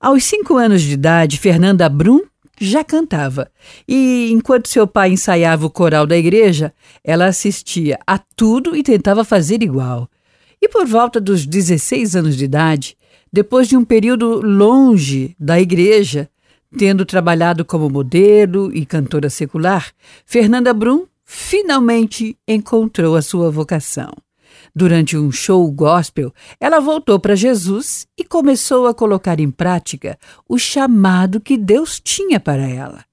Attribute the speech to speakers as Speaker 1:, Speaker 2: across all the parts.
Speaker 1: Aos cinco anos de idade, Fernanda Brum já cantava. E enquanto seu pai ensaiava o coral da igreja, ela assistia a tudo e tentava fazer igual. E por volta dos 16 anos de idade, depois de um período longe da igreja, tendo trabalhado como modelo e cantora secular, Fernanda Brum finalmente encontrou a sua vocação. Durante um show gospel, ela voltou para Jesus e começou a colocar em prática o chamado que Deus tinha para ela.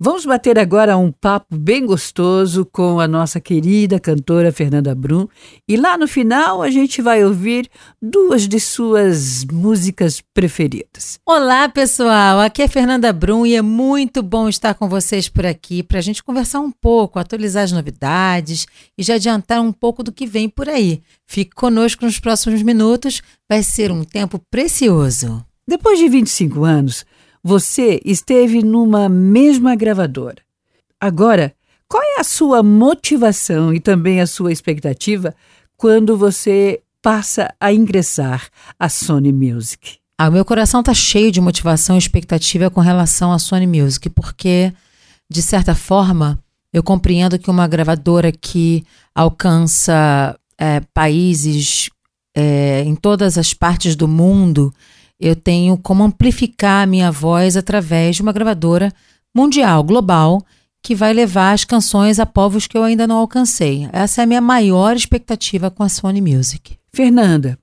Speaker 1: Vamos bater agora um papo bem gostoso com a nossa querida cantora Fernanda Brum e lá no final a gente vai ouvir duas de suas músicas preferidas.
Speaker 2: Olá pessoal, aqui é Fernanda Brum e é muito bom estar com vocês por aqui para a gente conversar um pouco, atualizar as novidades e já adiantar um pouco do que vem por aí. Fique conosco nos próximos minutos, vai ser um tempo precioso.
Speaker 1: Depois de 25 anos, você esteve numa mesma gravadora. Agora, qual é a sua motivação e também a sua expectativa quando você passa a ingressar à Sony Music?
Speaker 2: Ah, o meu coração está cheio de motivação e expectativa com relação à Sony Music, porque, de certa forma, eu compreendo que uma gravadora que alcança é, países é, em todas as partes do mundo eu tenho como amplificar a minha voz através de uma gravadora mundial, global, que vai levar as canções a povos que eu ainda não alcancei. Essa é a minha maior expectativa com a Sony Music.
Speaker 1: Fernanda,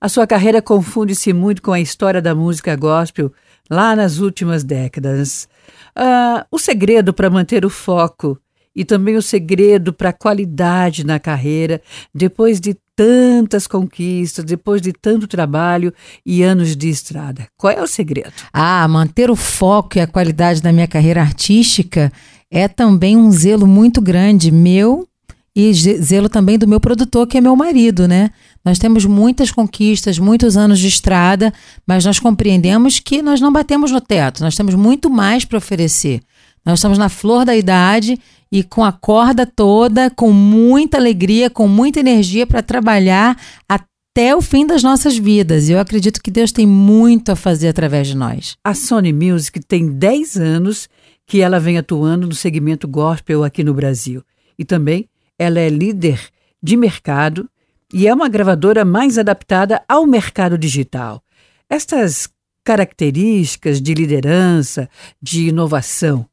Speaker 1: a sua carreira confunde-se muito com a história da música gospel lá nas últimas décadas. Uh, o segredo para manter o foco e também o segredo para a qualidade na carreira, depois de tantas conquistas, depois de tanto trabalho e anos de estrada. Qual é o segredo?
Speaker 2: Ah, manter o foco e a qualidade da minha carreira artística é também um zelo muito grande meu e zelo também do meu produtor, que é meu marido, né? Nós temos muitas conquistas, muitos anos de estrada, mas nós compreendemos que nós não batemos no teto, nós temos muito mais para oferecer. Nós estamos na flor da idade e com a corda toda, com muita alegria, com muita energia para trabalhar até o fim das nossas vidas. E eu acredito que Deus tem muito a fazer através de nós.
Speaker 1: A Sony Music tem 10 anos que ela vem atuando no segmento gospel aqui no Brasil. E também ela é líder de mercado e é uma gravadora mais adaptada ao mercado digital. Estas características de liderança, de inovação,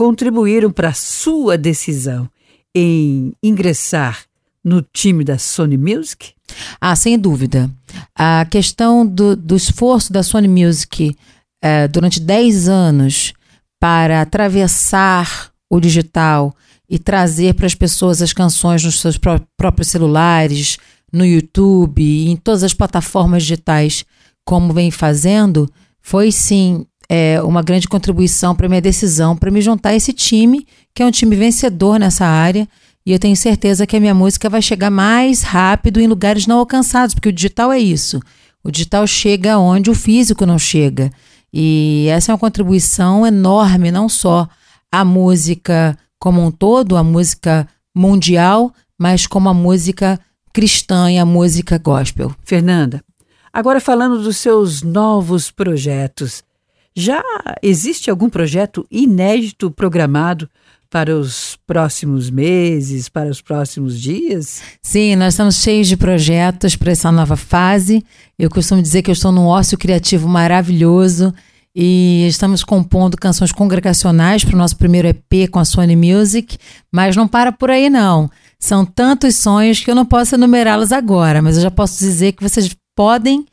Speaker 1: contribuíram para sua decisão em ingressar no time da Sony Music?
Speaker 2: Ah, sem dúvida. A questão do, do esforço da Sony Music eh, durante 10 anos para atravessar o digital e trazer para as pessoas as canções nos seus pró próprios celulares, no YouTube em todas as plataformas digitais, como vem fazendo, foi sim é, uma grande contribuição para minha decisão para me juntar a esse time, que é um time vencedor nessa área. E eu tenho certeza que a minha música vai chegar mais rápido em lugares não alcançados, porque o digital é isso. O digital chega onde o físico não chega. E essa é uma contribuição enorme, não só à música como um todo, a música mundial, mas como a música cristã e a música gospel.
Speaker 1: Fernanda, agora falando dos seus novos projetos, já existe algum projeto inédito programado para os próximos meses, para os próximos dias?
Speaker 2: Sim, nós estamos cheios de projetos para essa nova fase. Eu costumo dizer que eu estou num ócio criativo maravilhoso e estamos compondo canções congregacionais para o nosso primeiro EP com a Sony Music, mas não para por aí não. São tantos sonhos que eu não posso enumerá-los agora, mas eu já posso dizer que vocês podem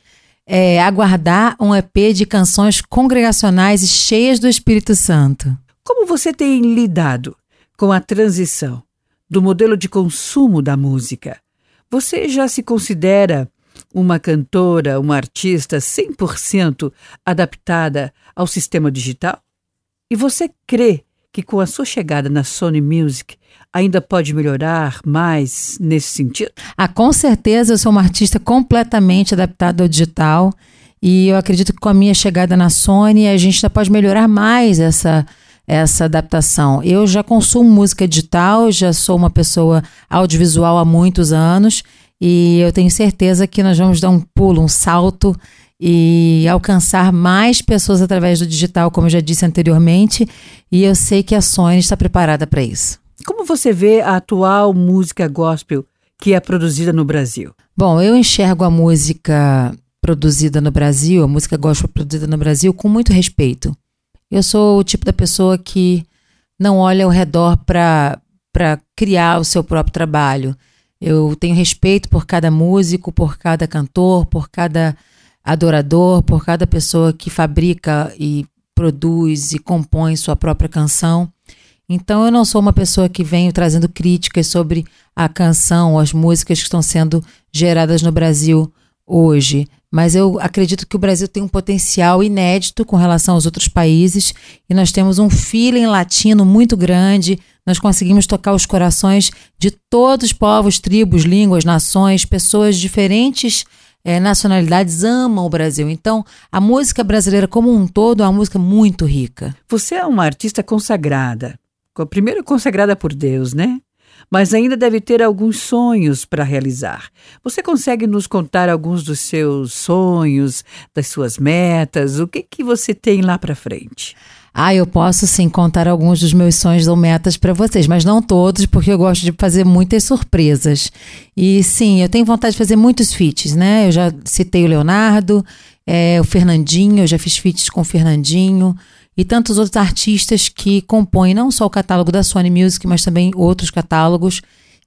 Speaker 2: é, aguardar um EP de canções congregacionais e cheias do Espírito Santo.
Speaker 1: Como você tem lidado com a transição do modelo de consumo da música? Você já se considera uma cantora, uma artista 100% adaptada ao sistema digital? E você crê que com a sua chegada na Sony Music ainda pode melhorar mais nesse sentido?
Speaker 2: Ah, com certeza eu sou uma artista completamente adaptada ao digital e eu acredito que com a minha chegada na Sony a gente ainda pode melhorar mais essa essa adaptação. Eu já consumo música digital, já sou uma pessoa audiovisual há muitos anos e eu tenho certeza que nós vamos dar um pulo, um salto e alcançar mais pessoas através do digital, como eu já disse anteriormente, e eu sei que a Sony está preparada para isso.
Speaker 1: Como você vê a atual música gospel que é produzida no Brasil?
Speaker 2: Bom, eu enxergo a música produzida no Brasil, a música gospel produzida no Brasil, com muito respeito. Eu sou o tipo da pessoa que não olha ao redor para criar o seu próprio trabalho. Eu tenho respeito por cada músico, por cada cantor, por cada adorador, por cada pessoa que fabrica e produz e compõe sua própria canção. Então eu não sou uma pessoa que venho trazendo críticas sobre a canção, as músicas que estão sendo geradas no Brasil hoje, mas eu acredito que o Brasil tem um potencial inédito com relação aos outros países e nós temos um feeling latino muito grande. Nós conseguimos tocar os corações de todos os povos, tribos, línguas, nações, pessoas diferentes é, nacionalidades amam o Brasil. Então, a música brasileira como um todo é uma música muito rica.
Speaker 1: Você é uma artista consagrada. Primeiro consagrada por Deus, né? Mas ainda deve ter alguns sonhos para realizar. Você consegue nos contar alguns dos seus sonhos, das suas metas? O que que você tem lá para frente?
Speaker 2: Ah, eu posso sim contar alguns dos meus sonhos ou metas para vocês, mas não todos, porque eu gosto de fazer muitas surpresas. E sim, eu tenho vontade de fazer muitos feats, né? Eu já citei o Leonardo, é, o Fernandinho, eu já fiz feats com o Fernandinho e tantos outros artistas que compõem não só o catálogo da Sony Music, mas também outros catálogos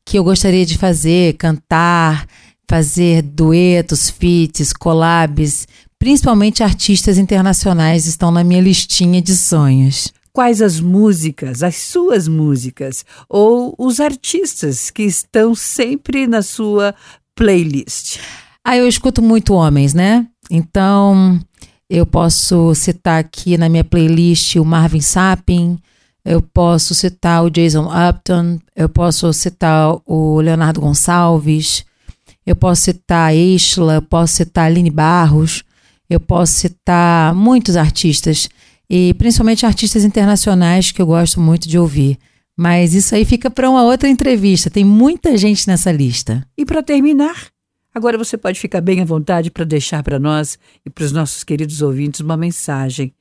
Speaker 2: que eu gostaria de fazer, cantar, fazer duetos, feats, collabs, principalmente artistas internacionais estão na minha listinha de sonhos.
Speaker 1: Quais as músicas, as suas músicas, ou os artistas que estão sempre na sua playlist?
Speaker 2: Ah, eu escuto muito homens, né? Então, eu posso citar aqui na minha playlist o Marvin Sappin, eu posso citar o Jason Upton, eu posso citar o Leonardo Gonçalves, eu posso citar a Isla, eu posso citar a Aline Barros, eu posso citar muitos artistas, e principalmente artistas internacionais que eu gosto muito de ouvir. Mas isso aí fica para uma outra entrevista, tem muita gente nessa lista.
Speaker 1: E para terminar, Agora você pode ficar bem à vontade para deixar para nós e para os nossos queridos ouvintes uma mensagem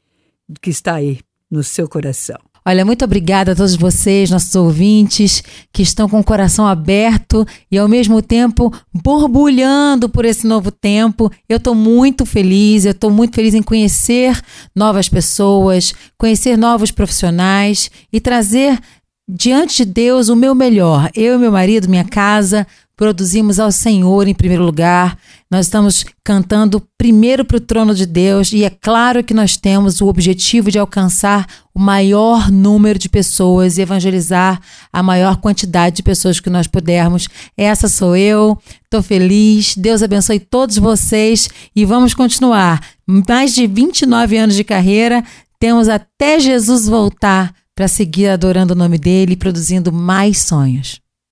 Speaker 1: que está aí no seu coração.
Speaker 2: Olha, muito obrigada a todos vocês, nossos ouvintes, que estão com o coração aberto e ao mesmo tempo borbulhando por esse novo tempo. Eu estou muito feliz, eu estou muito feliz em conhecer novas pessoas, conhecer novos profissionais e trazer diante de Deus o meu melhor. Eu meu marido, minha casa, produzimos ao Senhor em primeiro lugar. Nós estamos cantando primeiro para o trono de Deus e é claro que nós temos o objetivo de alcançar o maior número de pessoas e evangelizar a maior quantidade de pessoas que nós pudermos. Essa sou eu, estou feliz. Deus abençoe todos vocês e vamos continuar. Mais de 29 anos de carreira, temos até Jesus voltar para seguir adorando o nome dele e produzindo mais sonhos.